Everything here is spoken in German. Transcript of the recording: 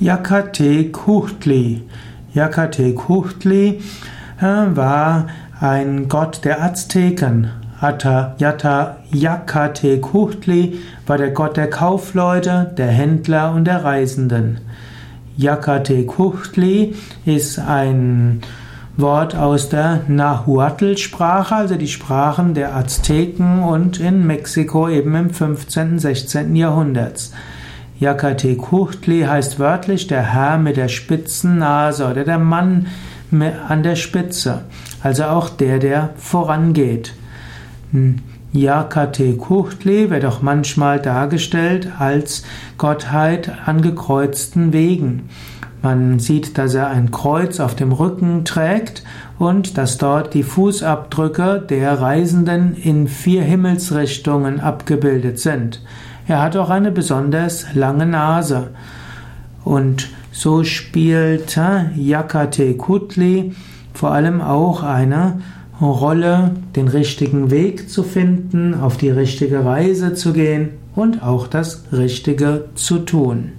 Yakatekuchtli. Yakatekuchtli äh, war ein Gott der Azteken. Atta, Yatta Yakatekuchtli war der Gott der Kaufleute, der Händler und der Reisenden. Yakatekuchtli ist ein Wort aus der Nahuatl-Sprache, also die Sprachen der Azteken und in Mexiko eben im 15. und 16. Jahrhundert. Yakatekuchtli heißt wörtlich der Herr mit der spitzen Nase oder der Mann an der Spitze, also auch der, der vorangeht. Yakatekuchtli wird auch manchmal dargestellt als Gottheit an gekreuzten Wegen. Man sieht, dass er ein Kreuz auf dem Rücken trägt und dass dort die Fußabdrücke der Reisenden in vier Himmelsrichtungen abgebildet sind. Er hat auch eine besonders lange Nase. Und so spielt Yakate Kutli vor allem auch eine Rolle, den richtigen Weg zu finden, auf die richtige Reise zu gehen und auch das Richtige zu tun.